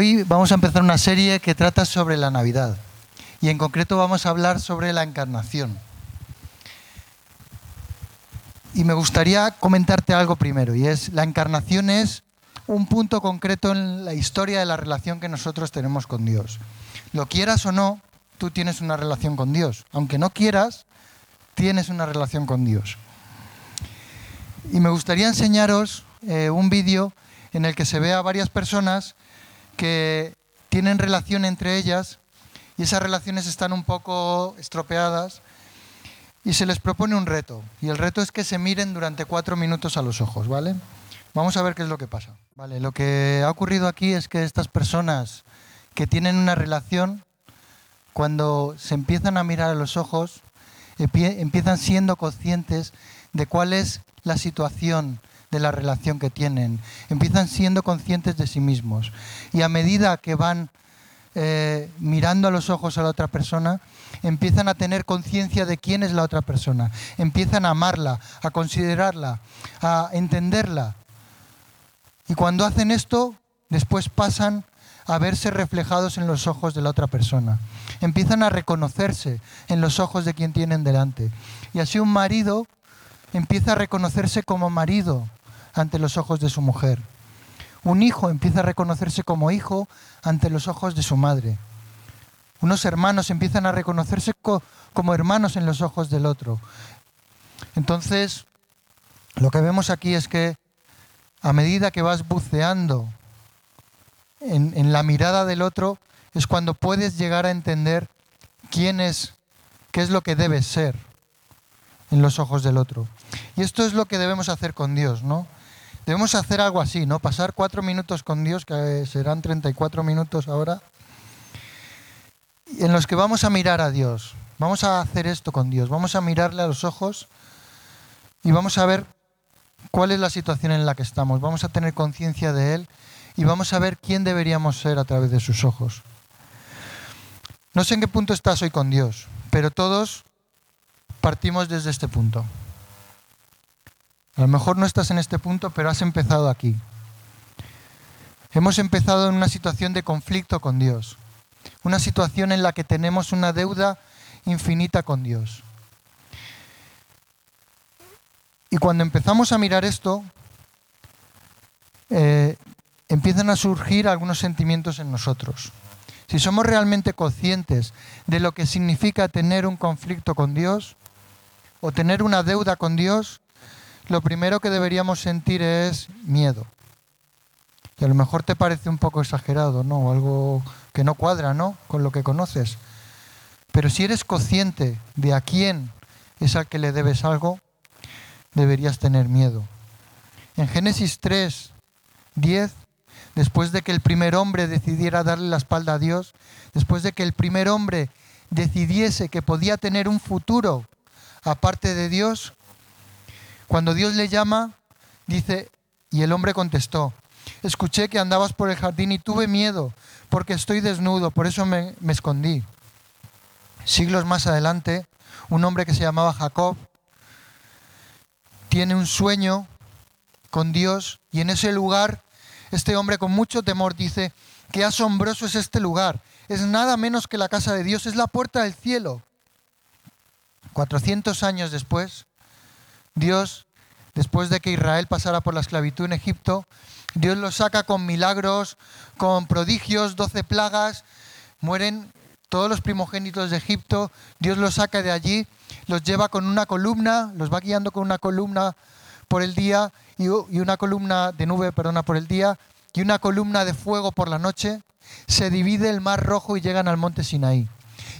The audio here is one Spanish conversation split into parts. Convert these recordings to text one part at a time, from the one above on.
Hoy vamos a empezar una serie que trata sobre la Navidad y en concreto vamos a hablar sobre la encarnación. Y me gustaría comentarte algo primero y es la encarnación es un punto concreto en la historia de la relación que nosotros tenemos con Dios. Lo quieras o no, tú tienes una relación con Dios. Aunque no quieras, tienes una relación con Dios. Y me gustaría enseñaros eh, un vídeo en el que se ve a varias personas que tienen relación entre ellas y esas relaciones están un poco estropeadas y se les propone un reto. Y el reto es que se miren durante cuatro minutos a los ojos, ¿vale? Vamos a ver qué es lo que pasa. Vale, lo que ha ocurrido aquí es que estas personas que tienen una relación, cuando se empiezan a mirar a los ojos, empiezan siendo conscientes de cuál es la situación de la relación que tienen, empiezan siendo conscientes de sí mismos. Y a medida que van eh, mirando a los ojos a la otra persona, empiezan a tener conciencia de quién es la otra persona, empiezan a amarla, a considerarla, a entenderla. Y cuando hacen esto, después pasan a verse reflejados en los ojos de la otra persona. Empiezan a reconocerse en los ojos de quien tienen delante. Y así un marido empieza a reconocerse como marido ante los ojos de su mujer. Un hijo empieza a reconocerse como hijo ante los ojos de su madre. Unos hermanos empiezan a reconocerse como hermanos en los ojos del otro. Entonces, lo que vemos aquí es que a medida que vas buceando en, en, la mirada del otro, es cuando puedes llegar a entender quién es, qué es lo que debes ser en los ojos del otro. Y esto es lo que debemos hacer con Dios, ¿no? Debemos hacer algo así, ¿no? Pasar cuatro minutos con Dios, que serán 34 minutos ahora, en los que vamos a mirar a Dios. Vamos a hacer esto con Dios. Vamos a mirarle a los ojos y vamos a ver cuál es la situación en la que estamos. Vamos a tener conciencia de Él y vamos a ver quién deberíamos ser a través de sus ojos. No sé en qué punto estás hoy con Dios, pero todos partimos desde este punto. A lo mejor no estás en este punto, pero has empezado aquí. Hemos empezado en una situación de conflicto con Dios, una situación en la que tenemos una deuda infinita con Dios. Y cuando empezamos a mirar esto, eh, empiezan a surgir algunos sentimientos en nosotros. Si somos realmente conscientes de lo que significa tener un conflicto con Dios o tener una deuda con Dios, lo primero que deberíamos sentir es miedo. Y a lo mejor te parece un poco exagerado, ¿no? Algo que no cuadra, ¿no? Con lo que conoces. Pero si eres consciente de a quién es al que le debes algo, deberías tener miedo. En Génesis 3, 10, después de que el primer hombre decidiera darle la espalda a Dios, después de que el primer hombre decidiese que podía tener un futuro aparte de Dios, cuando Dios le llama, dice, y el hombre contestó, escuché que andabas por el jardín y tuve miedo porque estoy desnudo, por eso me, escondí. Siglos más adelante, un hombre que se llamaba Jacob tiene un sueño con Dios y en ese lugar este hombre con mucho temor dice, qué asombroso es este lugar. Es nada menos que la casa de Dios, es la puerta del cielo. 400 años después, Dios, después de que Israel pasara por la esclavitud en Egipto, Dios los saca con milagros, con prodigios, doce plagas, mueren todos los primogénitos de Egipto, Dios los saca de allí, los lleva con una columna, los va guiando con una columna por el día y una columna de nube, perdona, por el día y una columna de fuego por la noche. Se divide el mar rojo y llegan al monte Sinaí.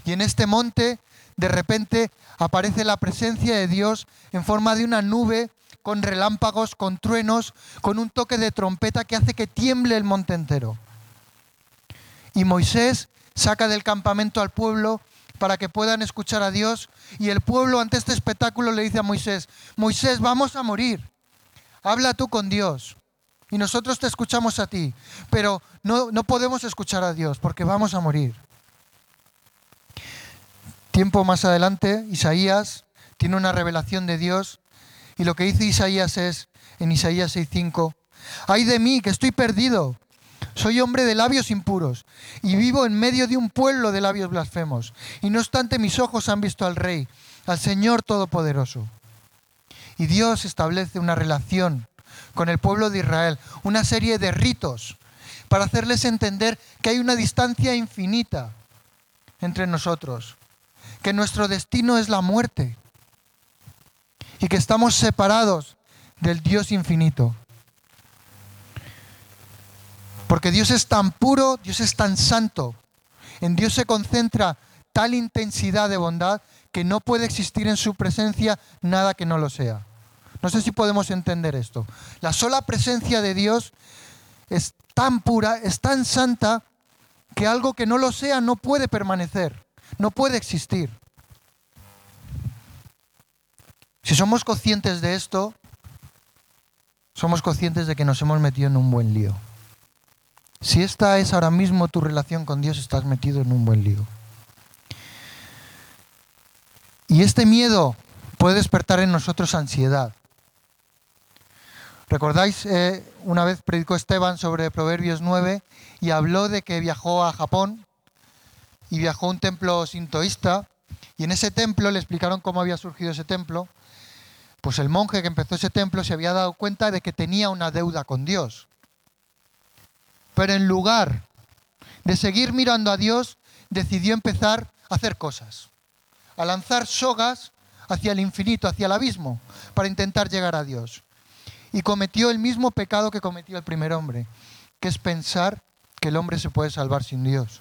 Y en este monte de repente aparece la presencia de Dios en forma de una nube con relámpagos, con truenos, con un toque de trompeta que hace que tiemble el monte entero. Y Moisés saca del campamento al pueblo para que puedan escuchar a Dios. Y el pueblo ante este espectáculo le dice a Moisés, Moisés, vamos a morir. Habla tú con Dios. Y nosotros te escuchamos a ti. Pero no, no podemos escuchar a Dios porque vamos a morir. Tiempo más adelante, Isaías tiene una revelación de Dios y lo que dice Isaías es, en Isaías 6.5, ay de mí que estoy perdido, Soy hombre de labios impuros y vivo en medio de un pueblo de labios blasfemos. Y no obstante mis ojos han visto al Rey, al Señor Todopoderoso. Y Dios establece una relación con el pueblo de Israel, una serie de ritos para hacerles entender que hay una distancia infinita entre nosotros, que nuestro destino es la muerte y que estamos separados del Dios infinito. Porque Dios es tan puro, Dios es tan santo. En Dios se concentra tal intensidad de bondad que no puede existir en su presencia nada que no lo sea. No sé si podemos entender esto. La sola presencia de Dios es tan pura, es tan santa, que algo que no lo sea no puede permanecer, no puede existir. Si somos conscientes de esto, somos conscientes de que nos hemos metido en un buen lío. Si esta es ahora mismo tu relación con Dios, estás metido en un buen lío. Y este miedo puede despertar en nosotros ansiedad. ¿Recordáis? Eh, una vez predicó Esteban sobre Proverbios 9 y habló de que viajó a Japón y viajó a un templo sintoísta y en ese templo le explicaron cómo había surgido ese templo. Pues el monje que empezó ese templo se había dado cuenta de que tenía una deuda con Dios. Pero en lugar de seguir mirando a Dios, decidió empezar a hacer cosas, a lanzar sogas hacia el infinito, hacia el abismo, para intentar llegar a Dios y cometió el mismo pecado que cometió el primer hombre, que es pensar que el hombre se puede salvar sin Dios.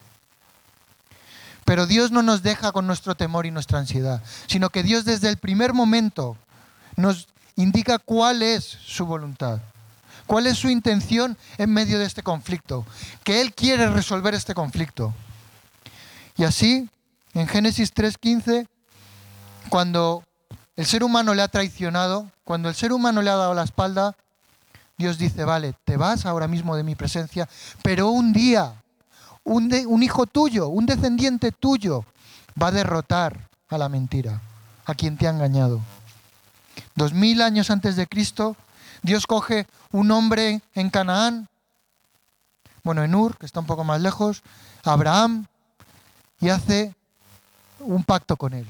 Pero Dios no nos deja con nuestro temor y nuestra ansiedad, sino que Dios desde el primer momento nos indica cuál es su voluntad, cuál es su intención en medio de este conflicto, que Él quiere resolver este conflicto. Y así, en Génesis 3.15, cuando el ser humano le ha traicionado, cuando el ser humano le ha dado la espalda, Dios dice, vale, te vas ahora mismo de mi presencia, pero un día, un, un hijo tuyo, un descendiente tuyo, va a derrotar a la mentira, a quien te ha engañado. Dos mil años antes de Cristo, Dios coge un hombre en Canaán, bueno, en Ur, que está un poco más lejos, Abraham, y hace un pacto con él.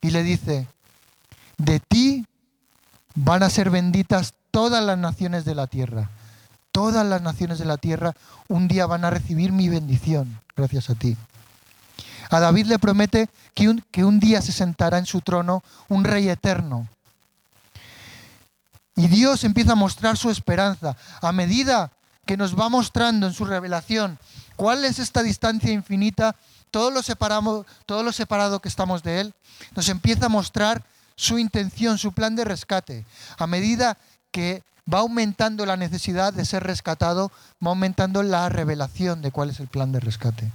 Y le dice, de ti van a ser benditas todas las naciones de la tierra. Todas las naciones de la tierra un día van a recibir mi bendición gracias a ti. A David le promete que un, que un día se sentará en su trono un rey eterno. Y Dios empieza a mostrar su esperanza. A medida que nos va mostrando en su revelación cuál es esta distancia infinita, todo lo, separamos, todo lo separado que estamos de Él, nos empieza a mostrar su intención, su plan de rescate. A medida que va aumentando la necesidad de ser rescatado, va aumentando la revelación de cuál es el plan de rescate.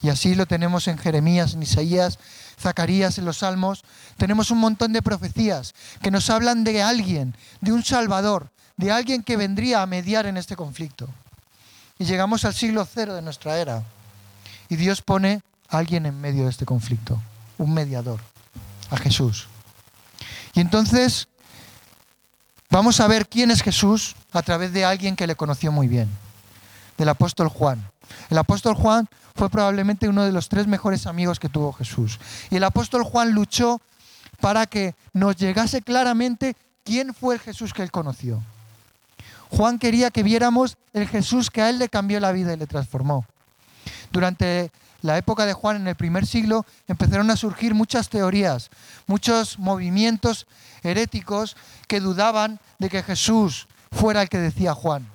Y así lo tenemos en Jeremías, en Isaías, Zacarías, en los Salmos. Tenemos un montón de profecías que nos hablan de alguien, de un Salvador, de alguien que vendría a mediar en este conflicto. Y llegamos al siglo cero de nuestra era. Y Dios pone a alguien en medio de este conflicto, un mediador a Jesús. Y entonces vamos a ver quién es Jesús a través de alguien que le conoció muy bien, del apóstol Juan. El apóstol Juan fue probablemente uno de los tres mejores amigos que tuvo Jesús. Y el apóstol Juan luchó para que nos llegase claramente quién fue el Jesús que él conoció. Juan quería que viéramos el Jesús que a él le cambió la vida y le transformó. Durante la época de Juan en el primer siglo empezaron a surgir muchas teorías, muchos movimientos heréticos que dudaban de que Jesús fuera el que decía Juan.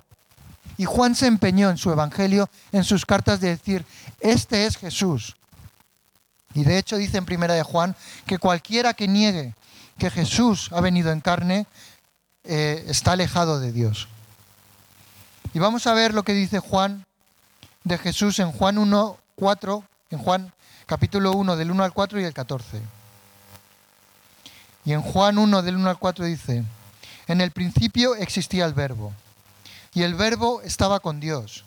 Y Juan se empeñó en su evangelio, en sus cartas, de decir, este es Jesús. Y de hecho dice en primera de Juan que cualquiera que niegue que Jesús ha venido en carne eh, está alejado de Dios. Y vamos a ver lo que dice Juan de Jesús en Juan 1, 4, en Juan capítulo 1 del 1 al 4 y el 14. Y en Juan 1 del 1 al 4 dice, en el principio existía el verbo, y el verbo estaba con Dios,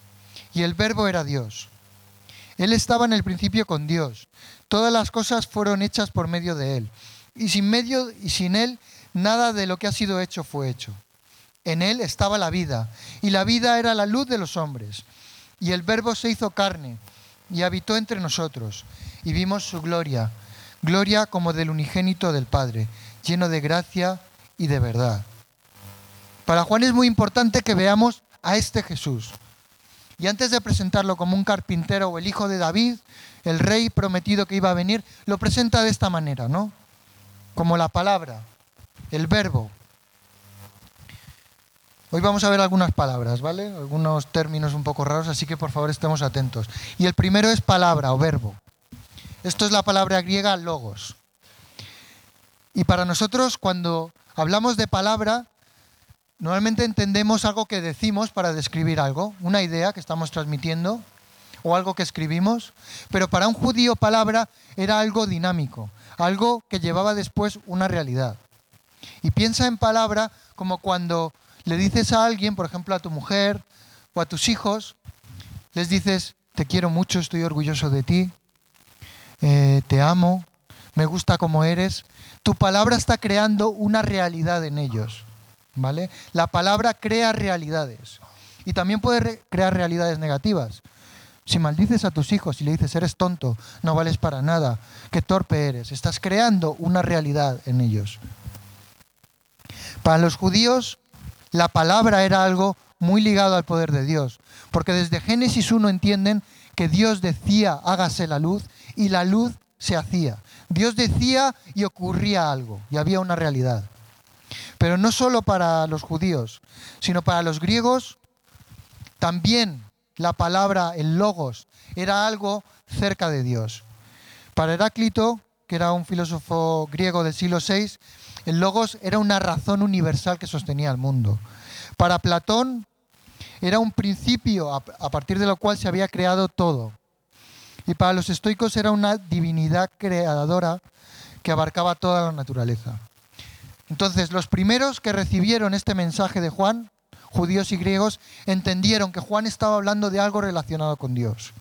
y el verbo era Dios. Él estaba en el principio con Dios. Todas las cosas fueron hechas por medio de Él. Y sin medio y sin Él, nada de lo que ha sido hecho fue hecho. En él estaba la vida, y la vida era la luz de los hombres. Y el verbo se hizo carne y habitó entre nosotros, y vimos su gloria, gloria como del unigénito del Padre, lleno de gracia y de verdad. Para Juan es muy importante que veamos a este Jesús. Y antes de presentarlo como un carpintero o el hijo de David, el rey prometido que iba a venir, lo presenta de esta manera, ¿no? Como la palabra, el verbo. Hoy vamos a ver algunas palabras, ¿vale? Algunos términos un poco raros, así que por favor estemos atentos. Y el primero es palabra o verbo. Esto es la palabra griega logos. Y para nosotros cuando hablamos de palabra, normalmente entendemos algo que decimos para describir algo, una idea que estamos transmitiendo o algo que escribimos, pero para un judío palabra era algo dinámico, algo que llevaba después una realidad. Y piensa en palabra como cuando le dices a alguien, por ejemplo a tu mujer o a tus hijos, les dices, te quiero mucho, estoy orgulloso de ti, eh, te amo, me gusta como eres. Tu palabra está creando una realidad en ellos. ¿vale? La palabra crea realidades. Y también puede crear realidades negativas. Si maldices a tus hijos y le dices, eres tonto, no vales para nada, qué torpe eres, estás creando una realidad en ellos. Para los judíos, la palabra era algo muy ligado al poder de Dios, porque desde Génesis 1 entienden que Dios decía, hágase la luz, y la luz se hacía. Dios decía y ocurría algo, y había una realidad. Pero no solo para los judíos, sino para los griegos, también la palabra, el logos, era algo cerca de Dios. Para Heráclito, que era un filósofo griego del siglo VI, el logos era una razón universal que sostenía el mundo. Para Platón era un principio a partir de lo cual se había creado todo. Y para los estoicos era una divinidad creadora que abarcaba toda la naturaleza. Entonces, los primeros que recibieron este mensaje de Juan, judíos y griegos, entendieron que Juan estaba hablando de algo relacionado con Dios.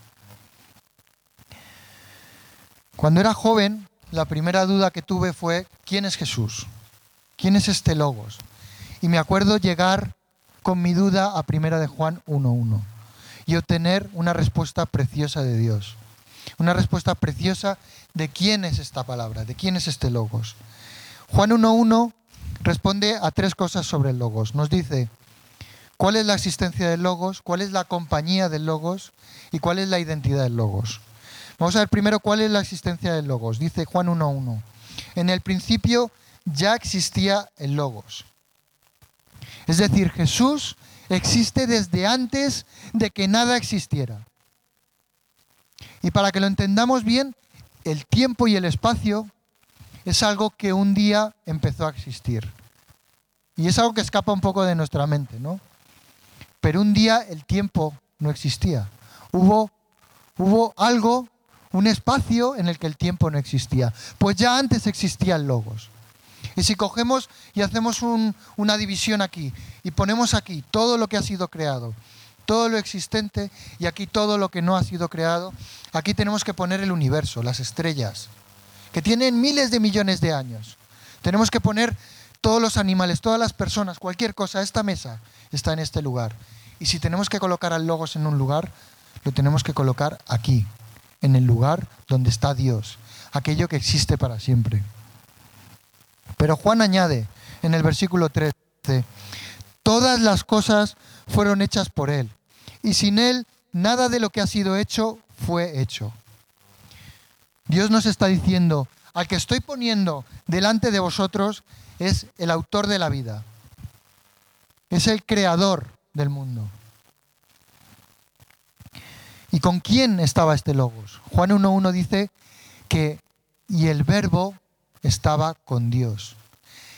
Cuando era joven, la primera duda que tuve fue, ¿quién es Jesús? ¿Quién es este Logos? Y me acuerdo llegar con mi duda a primera de Juan 1.1 y obtener una respuesta preciosa de Dios. Una respuesta preciosa de quién es esta palabra, de quién es este Logos. Juan 1.1 responde a tres cosas sobre el Logos. Nos dice cuál es la existencia del Logos, cuál es la compañía del Logos y cuál es la identidad del Logos. Vamos a ver primero cuál es la existencia del Logos. Dice Juan 1.1. En el principio ya existía el Logos. Es decir, Jesús existe desde antes de que nada existiera. Y para que lo entendamos bien, el tiempo y el espacio es algo que un día empezó a existir. Y es algo que escapa un poco de nuestra mente, ¿no? Pero un día el tiempo no existía. Hubo, hubo algo, un espacio en el que el tiempo no existía. Pues ya antes existían logos. Y si cogemos y hacemos una división aquí y ponemos aquí todo lo que ha sido creado, todo lo existente y aquí todo lo que no ha sido creado, aquí tenemos que poner el universo, las estrellas, que tienen miles de millones de años. Tenemos que poner todos los animales, todas las personas, cualquier cosa. Esta mesa está en este lugar. Y si tenemos que colocar al logos en un lugar, lo tenemos que colocar aquí, en el lugar donde está Dios, aquello que existe para siempre. Pero Juan añade en el versículo 13, todas las cosas fueron hechas por Él, y sin Él nada de lo que ha sido hecho fue hecho. Dios nos está diciendo, al que estoy poniendo delante de vosotros es el autor de la vida, es el creador del mundo. ¿Y con quién estaba este logos? Juan 1.1 dice que y el verbo estaba con Dios.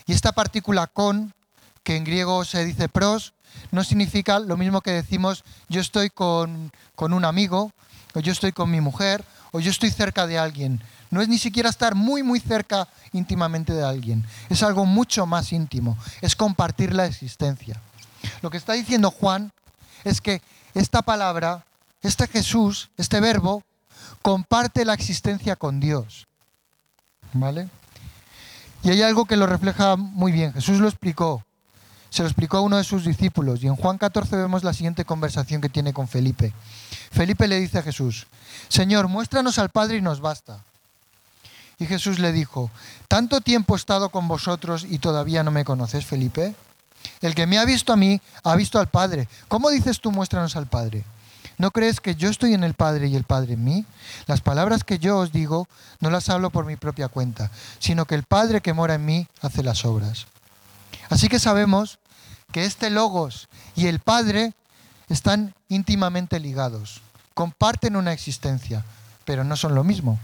Y esta partícula con, que en griego se dice pros, no significa lo mismo que decimos yo estoy con, con un amigo, o yo estoy con mi mujer, o yo estoy cerca de alguien. No es ni siquiera estar muy, muy cerca íntimamente de alguien. Es algo mucho más íntimo. Es compartir la existencia. Lo que está diciendo Juan es que esta palabra, este Jesús, este verbo, comparte la existencia con Dios. ¿Vale? Y hay algo que lo refleja muy bien. Jesús lo explicó. Se lo explicó a uno de sus discípulos y en Juan 14 vemos la siguiente conversación que tiene con Felipe. Felipe le dice a Jesús, Señor, muéstranos al Padre y nos basta. Y Jesús le dijo, ¿tanto tiempo he estado con vosotros y todavía no me conoces, Felipe? El que me ha visto a mí, ha visto al Padre. ¿Cómo dices tú, muéstranos al Padre? ¿No crees que yo estoy en el Padre y el Padre en mí? Las palabras que yo os digo no las hablo por mi propia cuenta, sino que el Padre que mora en mí hace las obras. Así que sabemos que este Logos y el Padre están íntimamente ligados, comparten una existencia, pero no son lo mismo,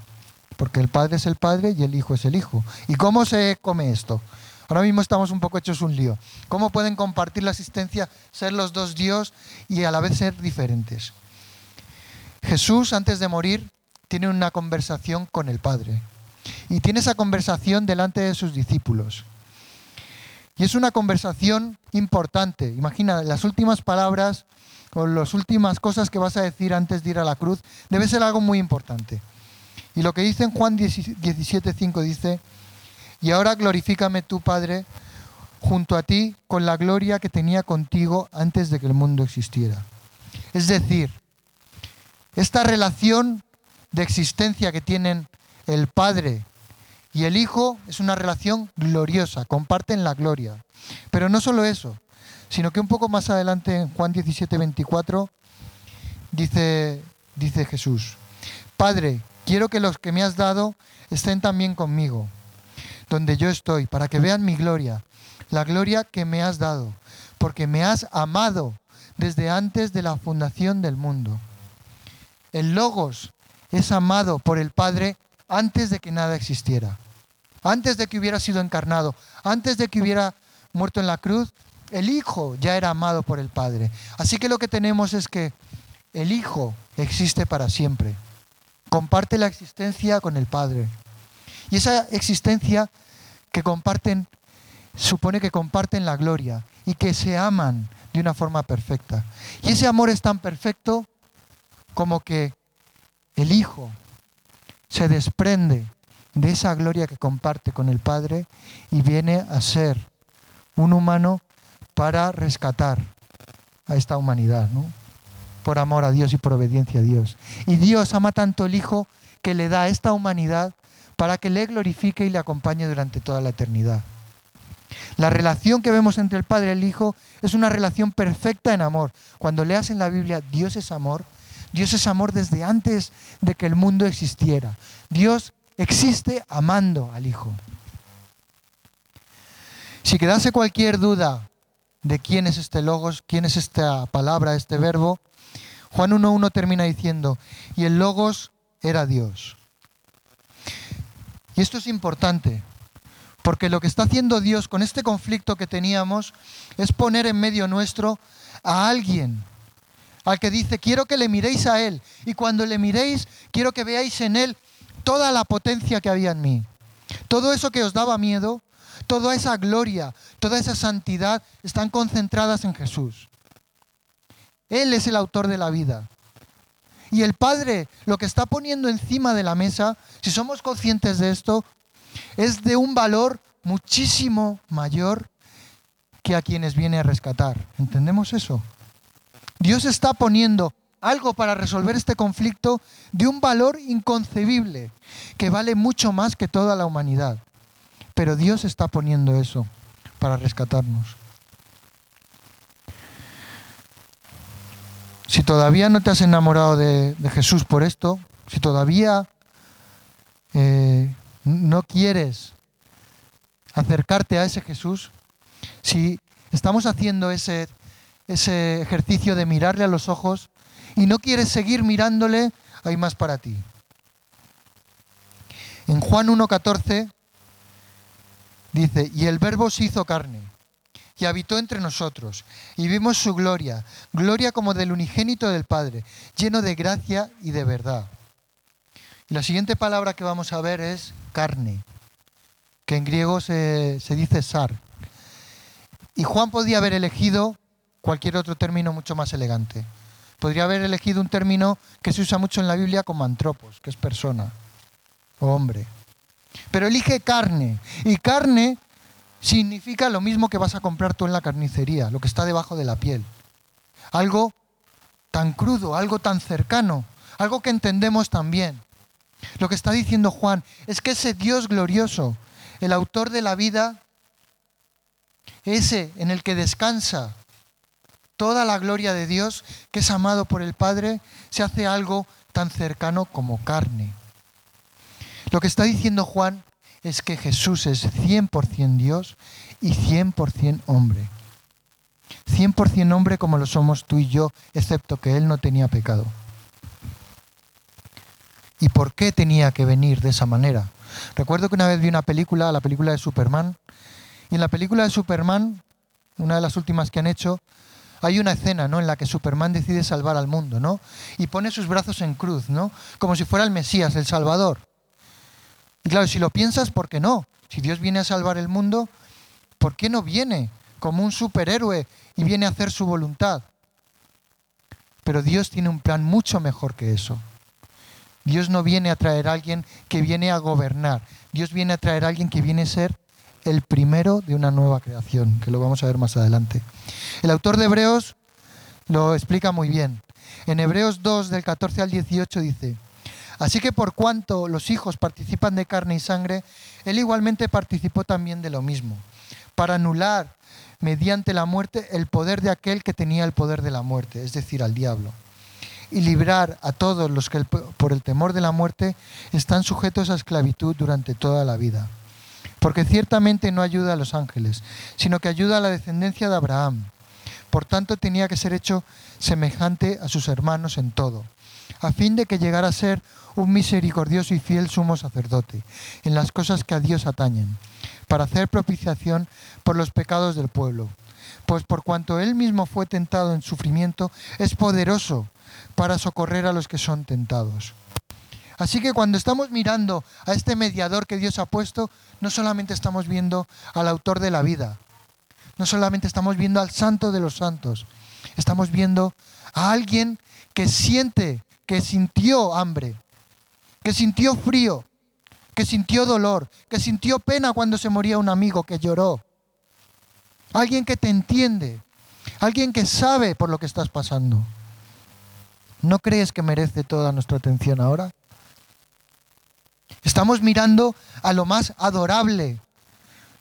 porque el Padre es el Padre y el Hijo es el Hijo. ¿Y cómo se come esto? Ahora mismo estamos un poco hechos un lío. ¿Cómo pueden compartir la existencia, ser los dos Dios y a la vez ser diferentes? Jesús, antes de morir, tiene una conversación con el Padre. Y tiene esa conversación delante de sus discípulos. Y es una conversación importante. Imagina, las últimas palabras o las últimas cosas que vas a decir antes de ir a la cruz debe ser algo muy importante. Y lo que dice en Juan 17:5 dice, y ahora glorifícame tu Padre junto a ti con la gloria que tenía contigo antes de que el mundo existiera. Es decir, esta relación de existencia que tienen el Padre y el Hijo es una relación gloriosa, comparten la gloria. Pero no solo eso, sino que un poco más adelante en Juan 17, 24 dice, dice Jesús, Padre, quiero que los que me has dado estén también conmigo, donde yo estoy, para que vean mi gloria, la gloria que me has dado, porque me has amado desde antes de la fundación del mundo. El Logos es amado por el Padre antes de que nada existiera antes de que hubiera sido encarnado, antes de que hubiera muerto en la cruz, el Hijo ya era amado por el Padre. Así que lo que tenemos es que el Hijo existe para siempre. Comparte la existencia con el Padre. Y esa existencia que comparten supone que comparten la gloria y que se aman de una forma perfecta. Y ese amor es tan perfecto como que el Hijo se desprende de esa gloria que comparte con el Padre y viene a ser un humano para rescatar a esta humanidad, ¿no? por amor a Dios y por obediencia a Dios. Y Dios ama tanto el Hijo que le da a esta humanidad para que le glorifique y le acompañe durante toda la eternidad. La relación que vemos entre el Padre y el Hijo es una relación perfecta en amor. Cuando leas en la Biblia Dios es amor, Dios es amor desde antes de que el mundo existiera. Dios existe amando al Hijo. Si quedase cualquier duda de quién es este logos, quién es esta palabra, este verbo, Juan 1.1 termina diciendo, y el logos era Dios. Y esto es importante, porque lo que está haciendo Dios con este conflicto que teníamos es poner en medio nuestro a alguien al que dice, quiero que le miréis a Él, y cuando le miréis, quiero que veáis en Él toda la potencia que había en mí. Todo eso que os daba miedo, toda esa gloria, toda esa santidad están concentradas en Jesús. Él es el autor de la vida. Y el Padre lo que está poniendo encima de la mesa, si somos conscientes de esto, es de un valor muchísimo mayor que a quienes viene a rescatar. ¿Entendemos eso? Dios está poniendo algo para resolver este conflicto de un valor inconcebible, que vale mucho más que toda la humanidad. Pero Dios está poniendo eso para rescatarnos. Si todavía no te has enamorado de, Jesús por esto, si todavía eh, no quieres acercarte a ese Jesús, si estamos haciendo ese, ese ejercicio de mirarle a los ojos y no quieres seguir mirándole, hay más para ti. En Juan 1.14 dice, y el verbo se hizo carne y habitó entre nosotros, y vimos su gloria, gloria como del unigénito del Padre, lleno de gracia y de verdad. Y la siguiente palabra que vamos a ver es carne, que en griego se, se dice sar. Y Juan podía haber elegido cualquier otro término mucho más elegante. Podría haber elegido un término que se usa mucho en la Biblia como antropos, que es persona o hombre. Pero elige carne. Y carne significa lo mismo que vas a comprar tú en la carnicería, lo que está debajo de la piel. Algo tan crudo, algo tan cercano, algo que entendemos también. Lo que está diciendo Juan es que ese Dios glorioso, el autor de la vida, ese en el que descansa toda la gloria de Dios, que es amado por el Padre, se hace algo tan cercano como carne. Lo que está diciendo Juan es que Jesús es 100% Dios y 100% hombre. 100% hombre como lo somos tú y yo, excepto que Él no tenía pecado. ¿Y por qué tenía que venir de esa manera? Recuerdo que una vez vi una película, la película de Superman, y en la película de Superman, una de las últimas que han hecho, hay una escena ¿no? en la que Superman decide salvar al mundo, ¿no? Y pone sus brazos en cruz, ¿no? Como si fuera el Mesías, el Salvador. Y claro, si lo piensas, ¿por qué no? Si Dios viene a salvar el mundo, ¿por qué no viene como un superhéroe y viene a hacer su voluntad? Pero Dios tiene un plan mucho mejor que eso. Dios no viene a traer a alguien que viene a gobernar. Dios viene a traer a alguien que viene a ser el primero de una nueva creación, que lo vamos a ver más adelante. El autor de Hebreos lo explica muy bien. En Hebreos 2, del 14 al 18 dice, Así que por cuanto los hijos participan de carne y sangre, él igualmente participó también de lo mismo, para anular mediante la muerte el poder de aquel que tenía el poder de la muerte, es decir, al diablo, y librar a todos los que por el temor de la muerte están sujetos a esclavitud durante toda la vida. Porque ciertamente no ayuda a los ángeles, sino que ayuda a la descendencia de Abraham. Por tanto, tenía que ser hecho semejante a sus hermanos en todo, a fin de que llegara a ser un misericordioso y fiel sumo sacerdote en las cosas que a Dios atañen, para hacer propiciación por los pecados del pueblo. Pues por cuanto él mismo fue tentado en sufrimiento, es poderoso para socorrer a los que son tentados. Así que cuando estamos mirando a este mediador que Dios ha puesto, no solamente estamos viendo al autor de la vida, no solamente estamos viendo al santo de los santos, estamos viendo a alguien que siente, que sintió hambre, que sintió frío, que sintió dolor, que sintió pena cuando se moría un amigo, que lloró. Alguien que te entiende, alguien que sabe por lo que estás pasando. ¿No crees que merece toda nuestra atención ahora? Estamos mirando a lo más adorable,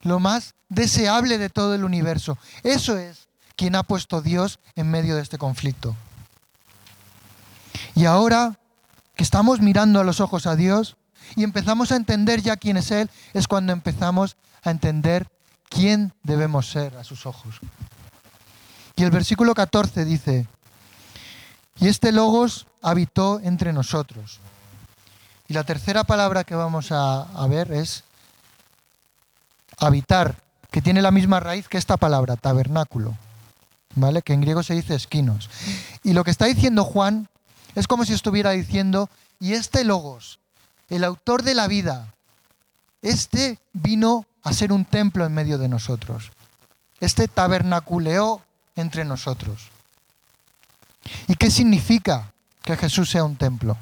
lo más deseable de todo el universo. Eso es quien ha puesto Dios en medio de este conflicto. Y ahora que estamos mirando a los ojos a Dios y empezamos a entender ya quién es Él, es cuando empezamos a entender quién debemos ser a sus ojos. Y el versículo 14 dice, y este logos habitó entre nosotros. Y la tercera palabra que vamos a, ver es habitar, que tiene la misma raíz que esta palabra, tabernáculo, ¿vale? Que en griego se dice esquinos. Y lo que está diciendo Juan es como si estuviera diciendo, y este Logos, el autor de la vida, este vino a ser un templo en medio de nosotros. Este tabernaculeó entre nosotros. ¿Y qué significa que Jesús sea un templo?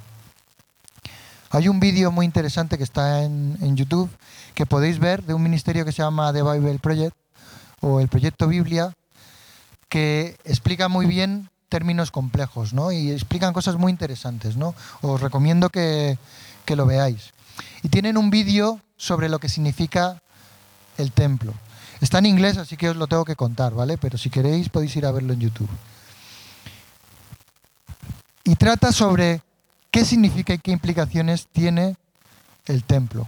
Hay un vídeo muy interesante que está en, YouTube que podéis ver de un ministerio que se llama The Bible Project o el Proyecto Biblia, que explica muy bien términos complejos, ¿no? Y explican cosas muy interesantes, ¿no? Os recomiendo que, que lo veáis. Y tienen un vídeo sobre lo que significa el templo. Está en inglés, así que os lo tengo que contar, ¿vale? Pero si queréis podéis ir a verlo en YouTube. Y trata sobre qué significa y qué implicaciones tiene el templo.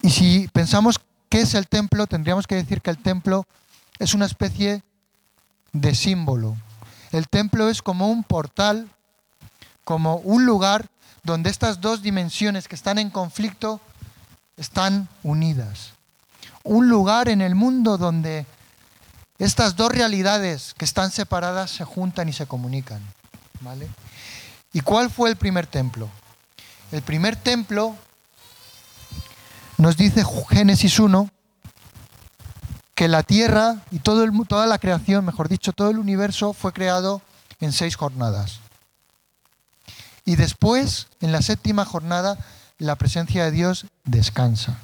Y si pensamos qué es el templo, tendríamos que decir que el templo es una especie de símbolo. El templo es como un portal, como un lugar donde estas dos dimensiones que están en conflicto están unidas. Un lugar en el mundo donde estas dos realidades que están separadas se juntan y se comunican. ¿vale? ¿Y cuál fue el primer templo? El primer templo nos dice Génesis 1 que la tierra y todo el, toda la creación, mejor dicho, todo el universo fue creado en seis jornadas. Y después, en la séptima jornada, la presencia de Dios descansa.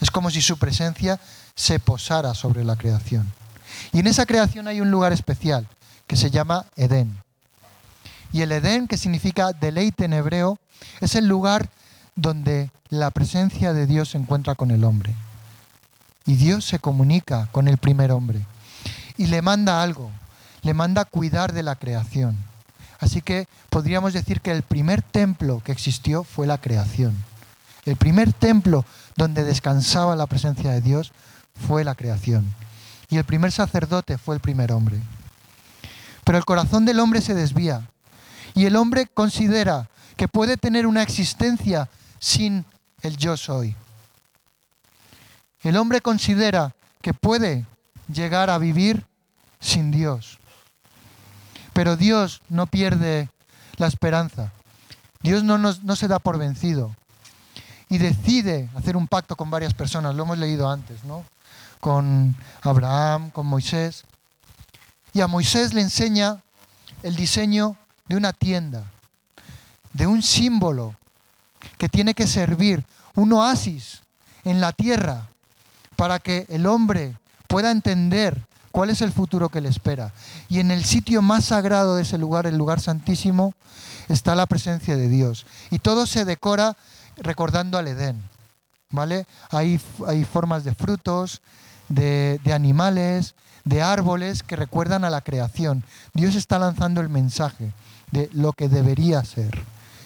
Es como si su presencia se posara sobre la creación. Y en esa creación hay un lugar especial que se llama Edén. Y el Edén, que significa deleite en hebreo, es el lugar donde la presencia de Dios se encuentra con el hombre. Y Dios se comunica con el primer hombre. Y le manda algo, le manda cuidar de la creación. Así que podríamos decir que el primer templo que existió fue la creación. El primer templo donde descansaba la presencia de Dios fue la creación. Y el primer sacerdote fue el primer hombre. Pero el corazón del hombre se desvía. Y el hombre considera que puede tener una existencia sin el yo soy. El hombre considera que puede llegar a vivir sin Dios. Pero Dios no pierde la esperanza. Dios no, no se da por vencido. Y decide hacer un pacto con varias personas. Lo hemos leído antes, ¿no? Con Abraham, con Moisés. Y a Moisés le enseña el diseño de una tienda, de un símbolo que tiene que servir, un oasis en la tierra para que el hombre pueda entender cuál es el futuro que le espera. Y en el sitio más sagrado de ese lugar, el lugar santísimo, está la presencia de Dios. Y todo se decora recordando al Edén. ¿Vale? Hay, hay formas de frutos, de, de animales, de árboles que recuerdan a la creación. Dios está lanzando el mensaje de lo que debería ser.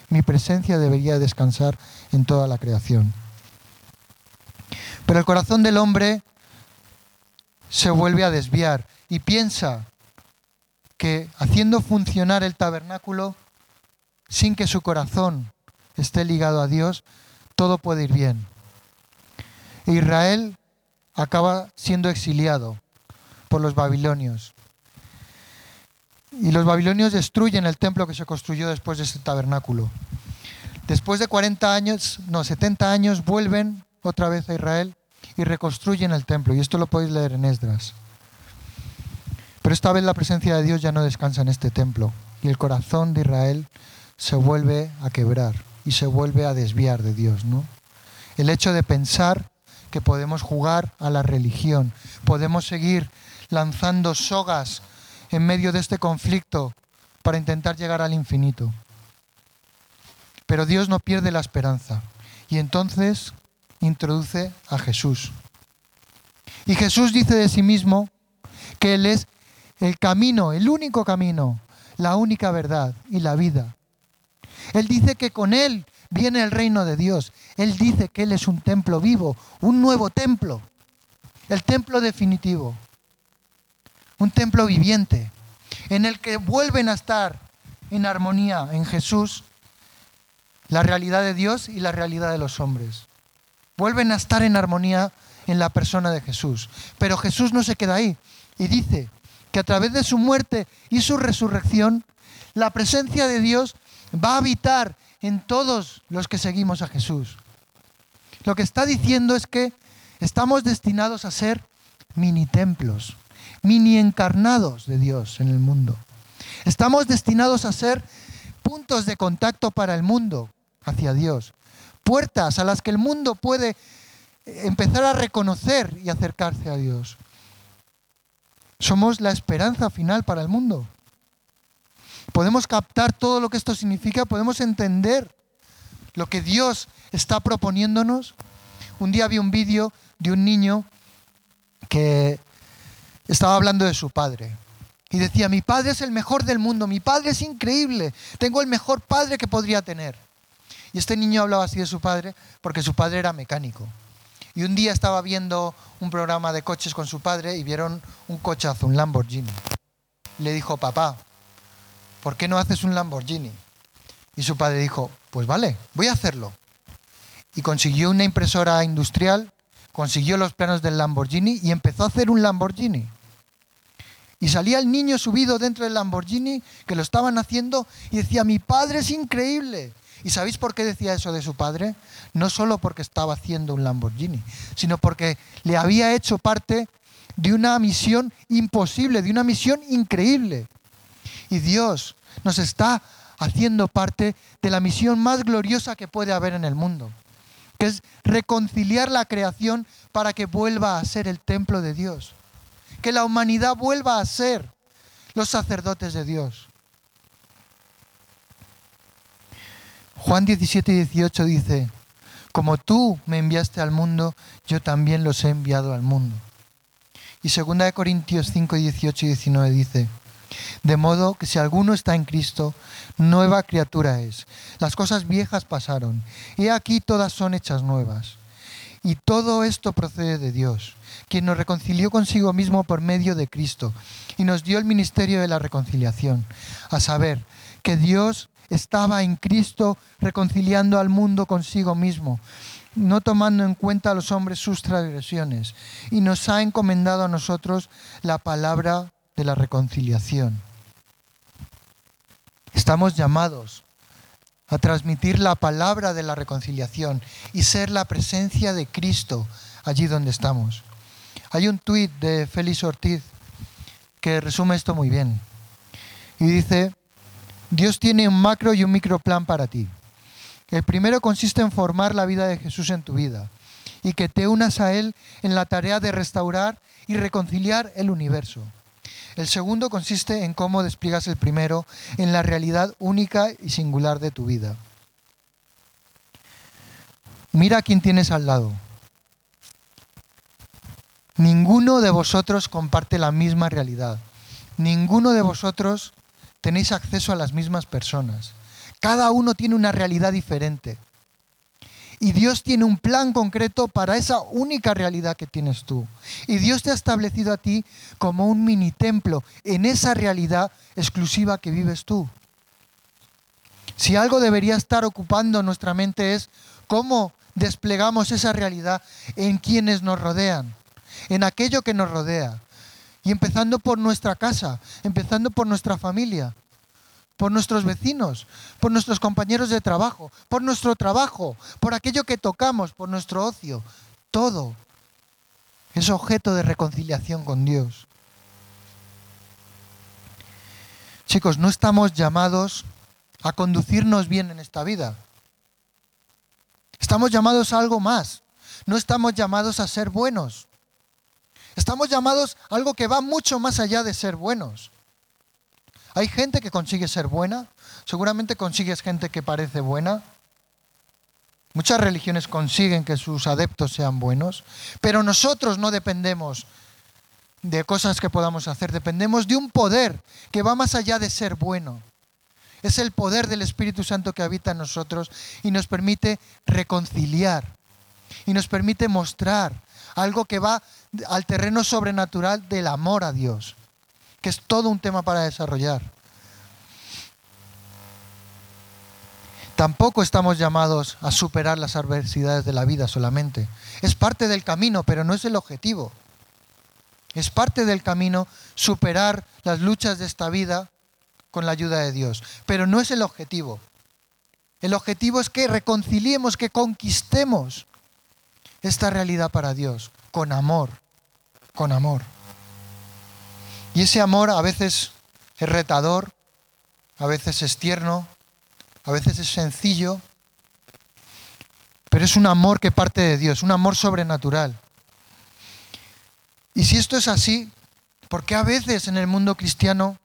Mi presencia debería descansar en toda la creación. Pero el corazón del hombre se vuelve a desviar y piensa que haciendo funcionar el tabernáculo sin que su corazón esté ligado a Dios, todo puede ir bien. Israel acaba siendo exiliado por los babilonios. Y los babilonios destruyen el templo que se construyó después de ese tabernáculo. Después de 40 años, no, 70 años, vuelven otra vez a Israel y reconstruyen el templo. Y esto lo podéis leer en Esdras. Pero esta vez la presencia de Dios ya no descansa en este templo. Y el corazón de Israel se vuelve a quebrar y se vuelve a desviar de Dios, ¿no? El hecho de pensar que podemos jugar a la religión, podemos seguir lanzando sogas en medio de este conflicto para intentar llegar al infinito. Pero Dios no pierde la esperanza y entonces introduce a Jesús. Y Jesús dice de sí mismo que Él es el camino, el único camino, la única verdad y la vida. Él dice que con Él viene el reino de Dios. Él dice que Él es un templo vivo, un nuevo templo, el templo definitivo un templo viviente, en el que vuelven a estar en armonía en Jesús la realidad de Dios y la realidad de los hombres. Vuelven a estar en armonía en la persona de Jesús. Pero Jesús no se queda ahí y dice que a través de su muerte y su resurrección, la presencia de Dios va a habitar en todos los que seguimos a Jesús. Lo que está diciendo es que estamos destinados a ser mini templos mini encarnados de Dios en el mundo. Estamos destinados a ser puntos de contacto para el mundo hacia Dios, puertas a las que el mundo puede empezar a reconocer y acercarse a Dios. Somos la esperanza final para el mundo. Podemos captar todo lo que esto significa, podemos entender lo que Dios está proponiéndonos. Un día vi un vídeo de un niño que estaba hablando de su padre. Y decía, mi padre es el mejor del mundo, mi padre es increíble, tengo el mejor padre que podría tener. Y este niño hablaba así de su padre porque su padre era mecánico. Y un día estaba viendo un programa de coches con su padre y vieron un cochazo, un Lamborghini. Le dijo, papá, ¿por qué no haces un Lamborghini? Y su padre dijo, pues vale, voy a hacerlo. Y consiguió una impresora industrial, consiguió los planos del Lamborghini y empezó a hacer un Lamborghini. Y salía el niño subido dentro del Lamborghini que lo estaban haciendo y decía, mi padre es increíble. ¿Y sabéis por qué decía eso de su padre? No solo porque estaba haciendo un Lamborghini, sino porque le había hecho parte de una misión imposible, de una misión increíble. Y Dios nos está haciendo parte de la misión más gloriosa que puede haber en el mundo, que es reconciliar la creación para que vuelva a ser el templo de Dios, que la humanidad vuelva a ser los sacerdotes de Dios. Juan 17 y 18 dice, como tú me enviaste al mundo, yo también los he enviado al mundo. Y 2 Corintios 5, 18 y 19 dice, de modo que si alguno está en Cristo, nueva criatura es. Las cosas viejas pasaron, y aquí todas son hechas nuevas. Y todo esto procede de Dios, quien nos reconcilió consigo mismo por medio de Cristo, y nos dio el ministerio de la reconciliación, a saber, que Dios estaba en Cristo reconciliando al mundo consigo mismo, no tomando en cuenta a los hombres sus transgresiones, y nos ha encomendado a nosotros la palabra de la reconciliación. Estamos llamados a transmitir la palabra de la reconciliación y ser la presencia de Cristo allí donde estamos. Hay un tuit de Félix Ortiz que resume esto muy bien. Y dice, Dios tiene un macro y un micro plan para ti. El primero consiste en formar la vida de Jesús en tu vida y que te unas a Él en la tarea de restaurar y reconciliar el universo. El segundo consiste en cómo despliegas el primero en la realidad única y singular de tu vida. Mira quién tienes al lado. Ninguno de vosotros comparte la misma realidad. Ninguno de vosotros tenéis acceso a las mismas personas. Cada uno tiene una realidad diferente. Y Dios tiene un plan concreto para esa única realidad que tienes tú. Y Dios te ha establecido a ti como un mini templo en esa realidad exclusiva que vives tú. Si algo debería estar ocupando nuestra mente es cómo desplegamos esa realidad en quienes nos rodean, en aquello que nos rodea. Y empezando por nuestra casa, empezando por nuestra familia por nuestros vecinos, por nuestros compañeros de trabajo, por nuestro trabajo, por aquello que tocamos, por nuestro ocio. Todo es objeto de reconciliación con Dios. Chicos, no estamos llamados a conducirnos bien en esta vida. Estamos llamados a algo más. No estamos llamados a ser buenos. Estamos llamados a algo que va mucho más allá de ser buenos. Hay gente que consigue ser buena, seguramente consigues gente que parece buena. Muchas religiones consiguen que sus adeptos sean buenos, pero nosotros no dependemos de cosas que podamos hacer, dependemos de un poder que va más allá de ser bueno. Es el poder del Espíritu Santo que habita en nosotros y nos permite reconciliar y nos permite mostrar algo que va al terreno sobrenatural del amor a Dios que es todo un tema para desarrollar. Tampoco estamos llamados a superar las adversidades de la vida solamente. Es parte del camino, pero no es el objetivo. Es parte del camino superar las luchas de esta vida con la ayuda de Dios, pero no es el objetivo. El objetivo es que reconciliemos, que conquistemos esta realidad para Dios, con amor, con amor. Y ese amor a veces es retador, a veces es tierno, a veces es sencillo, pero es un amor que parte de Dios, un amor sobrenatural. Y si esto es así, ¿por qué a veces en el mundo cristiano,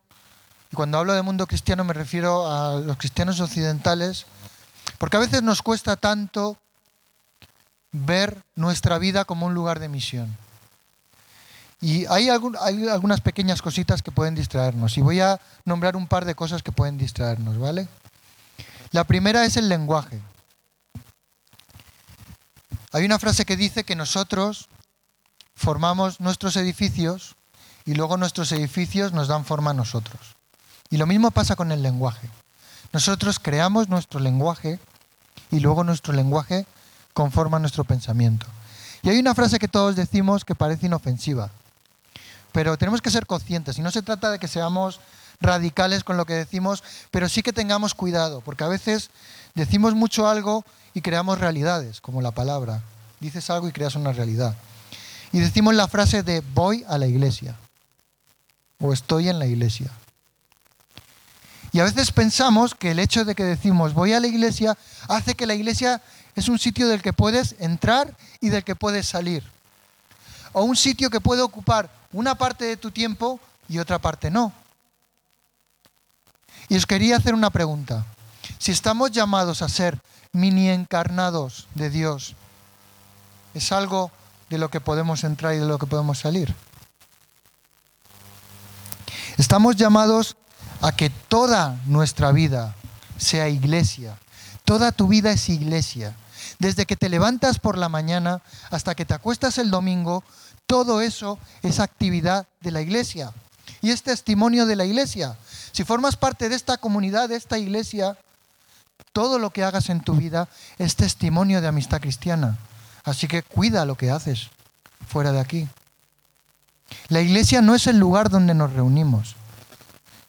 y cuando hablo de mundo cristiano me refiero a los cristianos occidentales, porque a veces nos cuesta tanto ver nuestra vida como un lugar de misión? Y hay, algunas pequeñas cositas que pueden distraernos. Y voy a nombrar un par de cosas que pueden distraernos, ¿vale? La primera es el lenguaje. Hay una frase que dice que nosotros formamos nuestros edificios y luego nuestros edificios nos dan forma a nosotros. Y lo mismo pasa con el lenguaje. Nosotros creamos nuestro lenguaje y luego nuestro lenguaje conforma nuestro pensamiento. Y hay una frase que todos decimos que parece inofensiva, pero tenemos que ser conscientes. Y no se trata de que seamos radicales con lo que decimos, pero sí que tengamos cuidado, porque a veces decimos mucho algo y creamos realidades, como la palabra. Dices algo y creas una realidad. Y decimos la frase de voy a la iglesia o estoy en la iglesia. Y a veces pensamos que el hecho de que decimos voy a la iglesia hace que la iglesia es un sitio del que puedes entrar y del que puedes salir. O un sitio que puede ocupar una parte de tu tiempo y otra parte no. Y os quería hacer una pregunta. Si estamos llamados a ser mini encarnados de Dios, ¿es algo de lo que podemos entrar y de lo que podemos salir? Estamos llamados a que toda nuestra vida sea iglesia. Toda tu vida es iglesia. Desde que te levantas por la mañana hasta que te acuestas el domingo, todo eso es actividad de la iglesia. Y es testimonio de la iglesia. Si formas parte de esta comunidad, de esta iglesia, todo lo que hagas en tu vida es testimonio de amistad cristiana. Así que cuida lo que haces fuera de aquí. La iglesia no es el lugar donde nos reunimos.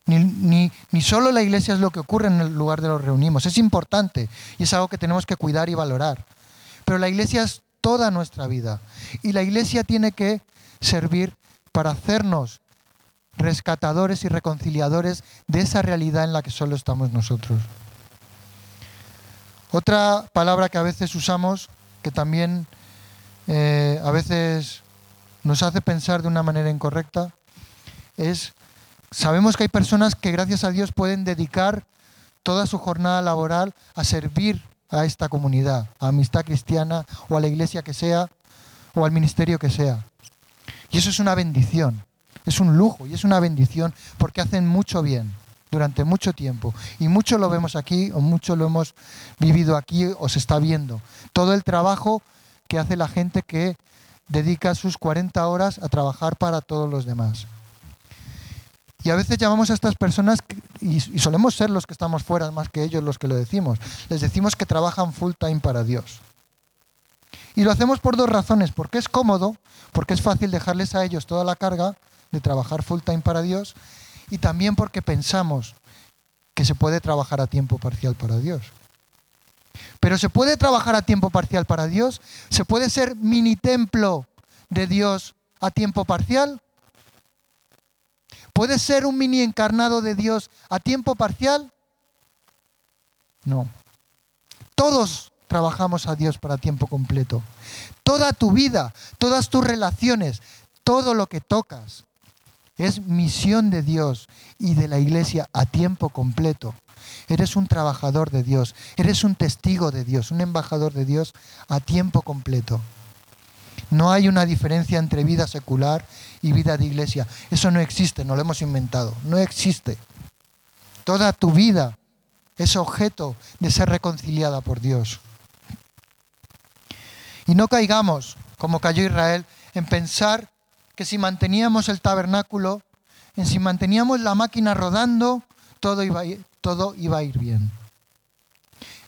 Ni, ni, solo la iglesia es lo que ocurre en el lugar de los reunimos. Es importante y es algo que tenemos que cuidar y valorar. Pero la iglesia es toda nuestra vida. Y la iglesia tiene que servir para hacernos rescatadores y reconciliadores de esa realidad en la que solo estamos nosotros. Otra palabra que a veces usamos, que también eh, a veces nos hace pensar de una manera incorrecta, es, sabemos que hay personas que gracias a Dios pueden dedicar toda su jornada laboral a servir a esta comunidad, a amistad cristiana o a la iglesia que sea o al ministerio que sea. Y eso es una bendición, es un lujo y es una bendición porque hacen mucho bien durante mucho tiempo. Y mucho lo vemos aquí o mucho lo hemos vivido aquí o se está viendo. Todo el trabajo que hace la gente que dedica sus 40 horas a trabajar para todos los demás. Y a veces llamamos a estas personas, y, solemos ser los que estamos fuera más que ellos los que lo decimos, les decimos que trabajan full time para Dios. Y lo hacemos por dos razones, porque es cómodo, porque es fácil dejarles a ellos toda la carga de trabajar full time para Dios, y también porque pensamos que se puede trabajar a tiempo parcial para Dios. Pero se puede trabajar a tiempo parcial para Dios, se puede ser mini templo de Dios a tiempo parcial, ¿Puede ser un mini encarnado de Dios a tiempo parcial? No. Todos trabajamos a Dios para tiempo completo. Toda tu vida, todas tus relaciones, todo lo que tocas es misión de Dios y de la iglesia a tiempo completo. Eres un trabajador de Dios, eres un testigo de Dios, un embajador de Dios a tiempo completo. No hay una diferencia entre vida secular y vida de iglesia. Eso no existe, no lo hemos inventado. No existe. Toda tu vida es objeto de ser reconciliada por Dios. Y no caigamos, como cayó Israel, en pensar que si manteníamos el tabernáculo, en si manteníamos la máquina rodando, todo iba, todo iba a ir bien.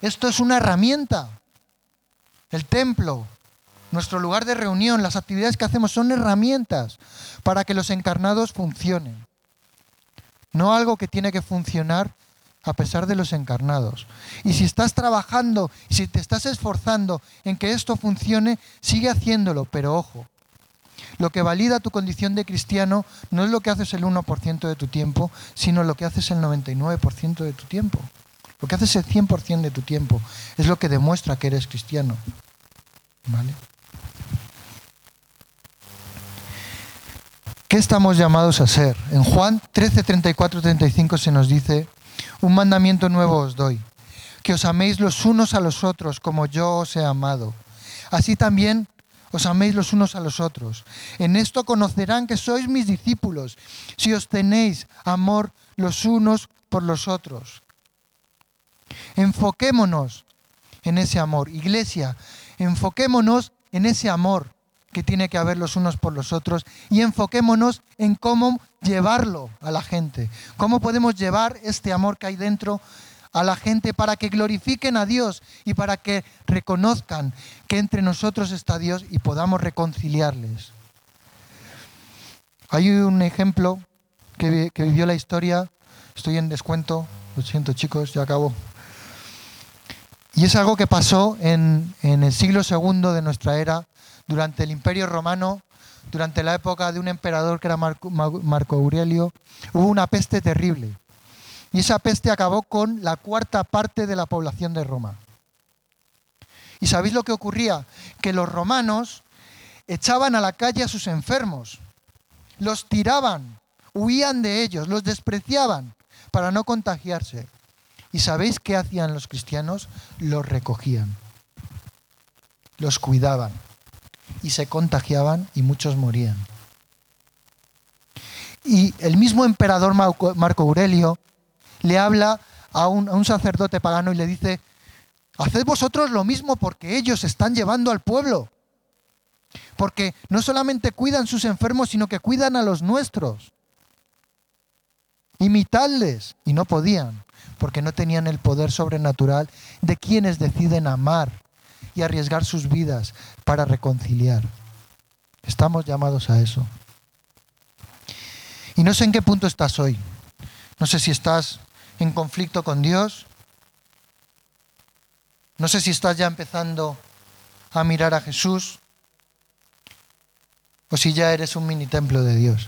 Esto es una herramienta. El templo, nuestro lugar de reunión, las actividades que hacemos son herramientas para que los encarnados funcionen. No algo que tiene que funcionar a pesar de los encarnados. Y si estás trabajando, si te estás esforzando en que esto funcione, sigue haciéndolo, pero ojo, lo que valida tu condición de cristiano no es lo que haces el 1% de tu tiempo, sino lo que haces el 99% de tu tiempo. Lo que haces el 100% de tu tiempo es lo que demuestra que eres cristiano. ¿Vale? ¿Qué estamos llamados a ser? En Juan 13, 34, 35 se nos dice, un mandamiento nuevo os doy, que os améis los unos a los otros como yo os he amado. Así también os améis los unos a los otros. En esto conocerán que sois mis discípulos, si os tenéis amor los unos por los otros. Enfoquémonos en ese amor. Iglesia, enfoquémonos en ese amor que tiene que haber los unos por los otros y enfoquémonos en cómo llevarlo a la gente, cómo podemos llevar este amor que hay dentro a la gente para que glorifiquen a Dios y para que reconozcan que entre nosotros está Dios y podamos reconciliarles. Hay un ejemplo que, vivió la historia, estoy en descuento, lo siento chicos, ya acabo. Y es algo que pasó en, en el siglo segundo de nuestra era, durante el Imperio Romano, durante la época de un emperador que era Marco, Aurelio, hubo una peste terrible. Y esa peste acabó con la cuarta parte de la población de Roma. ¿Y sabéis lo que ocurría? Que los romanos echaban a la calle a sus enfermos, los tiraban, huían de ellos, los despreciaban para no contagiarse. ¿Y sabéis qué hacían los cristianos? Los recogían, los cuidaban y se contagiaban y muchos morían. Y el mismo emperador Marco Aurelio le habla a un, sacerdote pagano y le dice, haced vosotros lo mismo porque ellos están llevando al pueblo. Porque no solamente cuidan sus enfermos, sino que cuidan a los nuestros. Imitadles. Y no podían, porque no tenían el poder sobrenatural de quienes deciden amar y arriesgar sus vidas para reconciliar. Estamos llamados a eso. Y no sé en qué punto estás hoy. No sé si estás en conflicto con Dios. No sé si estás ya empezando a mirar a Jesús o si ya eres un mini templo de Dios.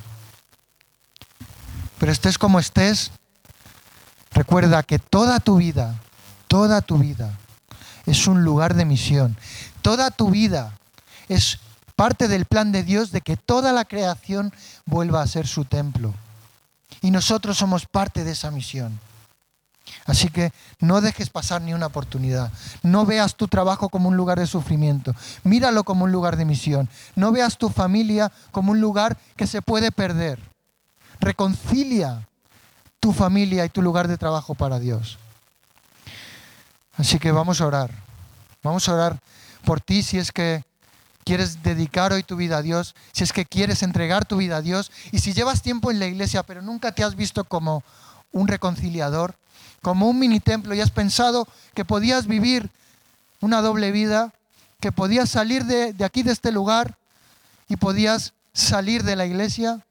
Pero estés como estés, recuerda que toda tu vida, toda tu vida es un lugar de misión. Toda tu vida es parte del plan de Dios de que toda la creación vuelva a ser su templo. Y nosotros somos parte de esa misión. Así que no dejes pasar ni una oportunidad. No veas tu trabajo como un lugar de sufrimiento. Míralo como un lugar de misión. No veas tu familia como un lugar que se puede perder. Reconcilia tu familia y tu lugar de trabajo para Dios. Así que vamos a orar. Vamos a orar por ti si es que quieres dedicar hoy tu vida a Dios, si es que quieres entregar tu vida a Dios y si llevas tiempo en la iglesia pero nunca te has visto como un reconciliador, como un mini templo y has pensado que podías vivir una doble vida, que podías salir de, de aquí, de este lugar, y podías salir de la iglesia,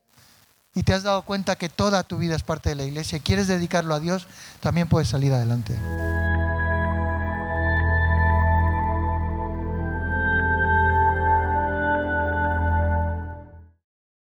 y te has dado cuenta que toda tu vida es parte de la iglesia y quieres dedicarlo a Dios, también puedes salir adelante.